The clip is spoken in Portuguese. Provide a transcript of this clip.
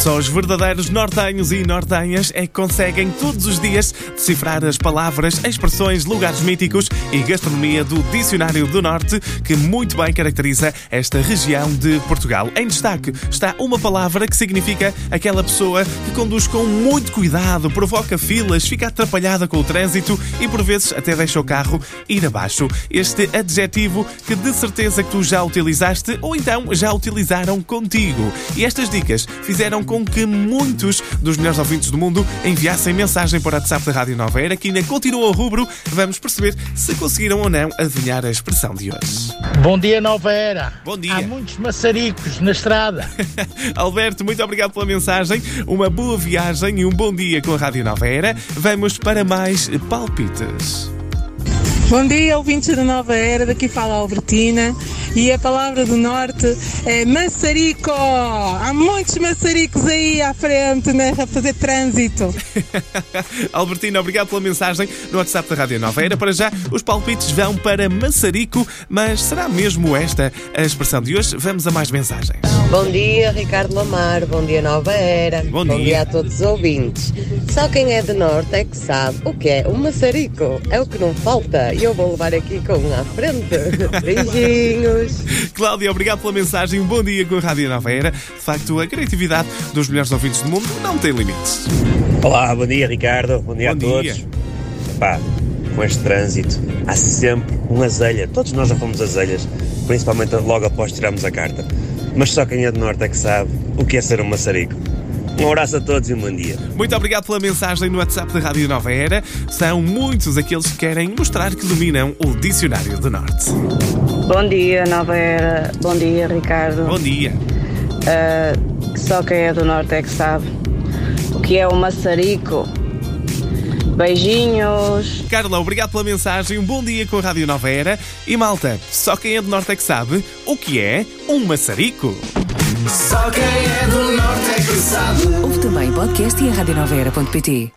Só os verdadeiros nortenhos e nortenhas é que conseguem todos os dias decifrar as palavras, expressões, lugares míticos e gastronomia do Dicionário do Norte, que muito bem caracteriza esta região de Portugal. Em destaque está uma palavra que significa aquela pessoa que conduz com muito cuidado, provoca filas, fica atrapalhada com o trânsito e por vezes até deixa o carro ir abaixo. Este adjetivo que de certeza que tu já utilizaste ou então já utilizaram contigo. E estas dicas fizeram com que muitos dos melhores ouvintes do mundo enviassem mensagem para o WhatsApp da Rádio Nova Era, que ainda continua o rubro. Vamos perceber se conseguiram ou não adivinhar a expressão de hoje. Bom dia, Nova Era. Bom dia. Há muitos maçaricos na estrada. Alberto, muito obrigado pela mensagem. Uma boa viagem e um bom dia com a Rádio Nova Era. Vamos para mais palpites. Bom dia, ouvintes da Nova Era, daqui fala a Albertina e a palavra do Norte é maçarico. Há muitos maçaricos aí à frente né, a fazer trânsito. Albertina, obrigado pela mensagem no WhatsApp da Rádio Nova Era. Para já, os palpites vão para Maçarico, mas será mesmo esta a expressão de hoje? Vamos a mais mensagens. Bom dia, Ricardo Lamar. Bom dia, Nova Era. Bom dia. a todos os ouvintes. Só quem é de Norte é que sabe o que é um maçarico. É o que não falta. E eu vou levar aqui com um à frente. Beijinhos. Cláudia, obrigado pela mensagem. Um bom dia com a Rádio Nova Era. De facto, a criatividade dos melhores ouvintes do mundo não tem limites. Olá, bom dia Ricardo, bom dia Bom a dia. todos. Pá, com este trânsito há sempre um azelha. Todos nós já fomos azelhas, principalmente logo após tirarmos a carta. Mas só quem é do Norte é que sabe o que é ser um maçarico. Um abraço a todos e um bom dia. Muito obrigado pela mensagem no WhatsApp da Rádio Nova Era. São muitos aqueles que querem mostrar que dominam o Dicionário do Norte. Bom dia, Nova Era. Bom dia, Ricardo. Bom dia. Ah, só quem é do Norte é que sabe o que é o maçarico. Beijinhos. Carla, obrigado pela mensagem. Um bom dia com a Rádio Nova Era. E malta, só quem é do Norte é que sabe o que é um maçarico. Só quem também podcast e a radionovera.pt.